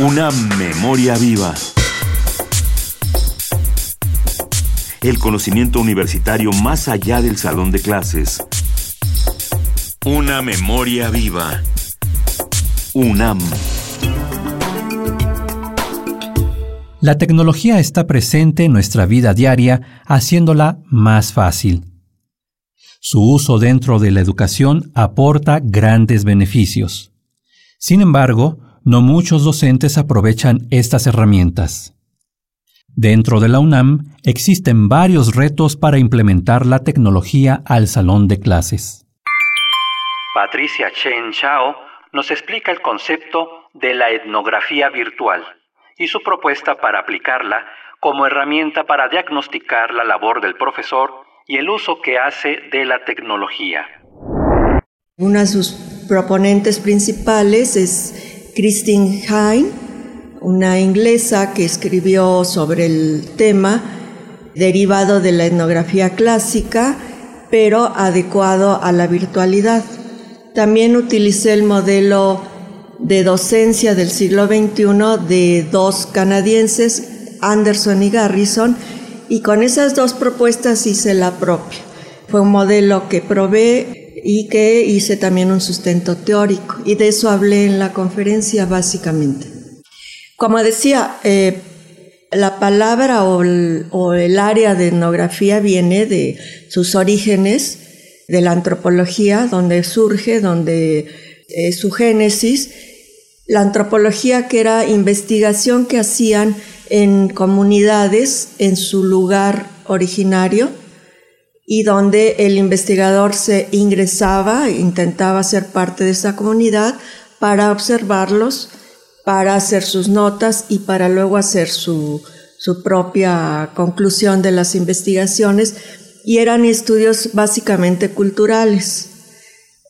Una memoria viva. El conocimiento universitario más allá del salón de clases. Una memoria viva. UNAM. La tecnología está presente en nuestra vida diaria, haciéndola más fácil. Su uso dentro de la educación aporta grandes beneficios. Sin embargo, no muchos docentes aprovechan estas herramientas. Dentro de la UNAM existen varios retos para implementar la tecnología al salón de clases. Patricia Chen Chao nos explica el concepto de la etnografía virtual y su propuesta para aplicarla como herramienta para diagnosticar la labor del profesor y el uso que hace de la tecnología. Una de sus proponentes principales es Christine Hine, una inglesa que escribió sobre el tema derivado de la etnografía clásica, pero adecuado a la virtualidad. También utilicé el modelo de docencia del siglo XXI de dos canadienses, Anderson y Garrison, y con esas dos propuestas hice la propia. Fue un modelo que probé y que hice también un sustento teórico, y de eso hablé en la conferencia básicamente. Como decía, eh, la palabra o el, área de etnografía viene de sus orígenes, de la antropología, donde surge, donde es su génesis, la antropología que era investigación que hacían en comunidades en su lugar originario y donde el investigador se ingresaba, intentaba ser parte de esa comunidad para observarlos, para hacer sus notas y para luego hacer su, su propia conclusión de las investigaciones y eran estudios básicamente culturales.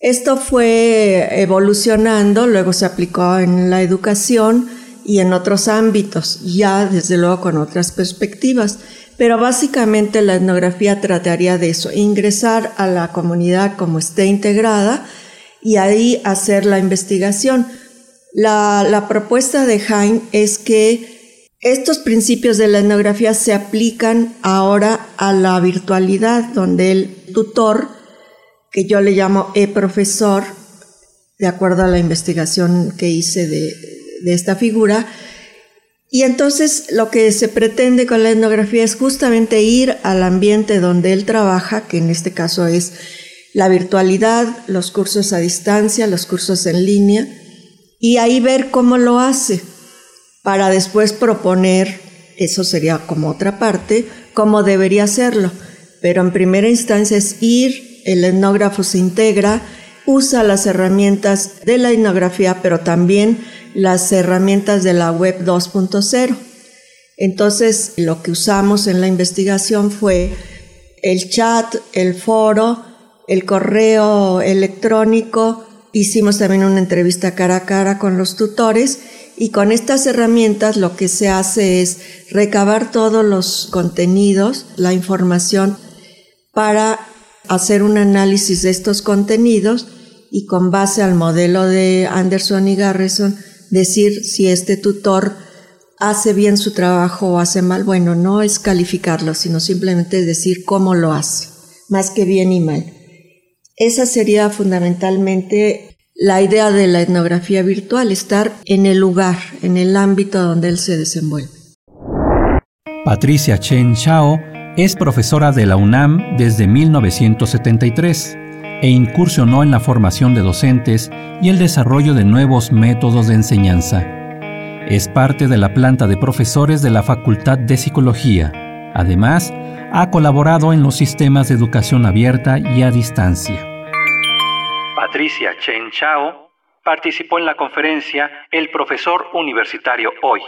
Esto fue evolucionando, luego se aplicó en la educación y en otros ámbitos, ya desde luego con otras perspectivas. Pero básicamente la etnografía trataría de eso, ingresar a la comunidad como esté integrada y ahí hacer la investigación. La, propuesta de Hein es que estos principios de la etnografía se aplican ahora a la virtualidad, donde el tutor, que yo le llamo e-profesor, de acuerdo a la investigación que hice de, de esta figura. Y entonces lo que se pretende con la etnografía es justamente ir al ambiente donde él trabaja, que en este caso es la virtualidad, los cursos a distancia, los cursos en línea, y ahí ver cómo lo hace, para después proponer, eso sería como otra parte, cómo debería hacerlo. Pero en primera instancia es ir, el etnógrafo se integra, usa las herramientas de la etnografía, pero también las herramientas de la web 2.0. Entonces, lo que usamos en la investigación fue el chat, el foro, el correo electrónico, hicimos también una entrevista cara a cara con los tutores y con estas herramientas lo que se hace es recabar todos los contenidos, la información, para hacer un análisis de estos contenidos y con base al modelo de Anderson y Garrison decir si este tutor hace bien su trabajo o hace mal. Bueno, no es calificarlo, sino simplemente decir cómo lo hace, más que bien y mal. Esa sería fundamentalmente la idea de la etnografía virtual, estar en el lugar, en el ámbito donde él se desenvuelve. Patricia Chen Chao es profesora de la UNAM desde 1973 e incursionó en la formación de docentes y el desarrollo de nuevos métodos de enseñanza. Es parte de la planta de profesores de la Facultad de Psicología. Además, ha colaborado en los sistemas de educación abierta y a distancia. Patricia Chen Chao participó en la conferencia El profesor universitario hoy,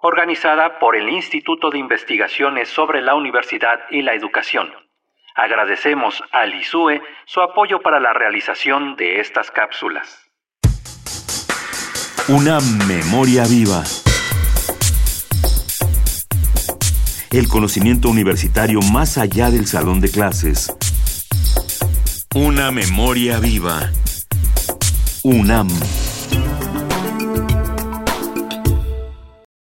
organizada por el Instituto de Investigaciones sobre la Universidad y la Educación. Agradecemos al ISUE su apoyo para la realización de estas cápsulas. Una memoria viva. El conocimiento universitario más allá del salón de clases. Una memoria viva. UNAM.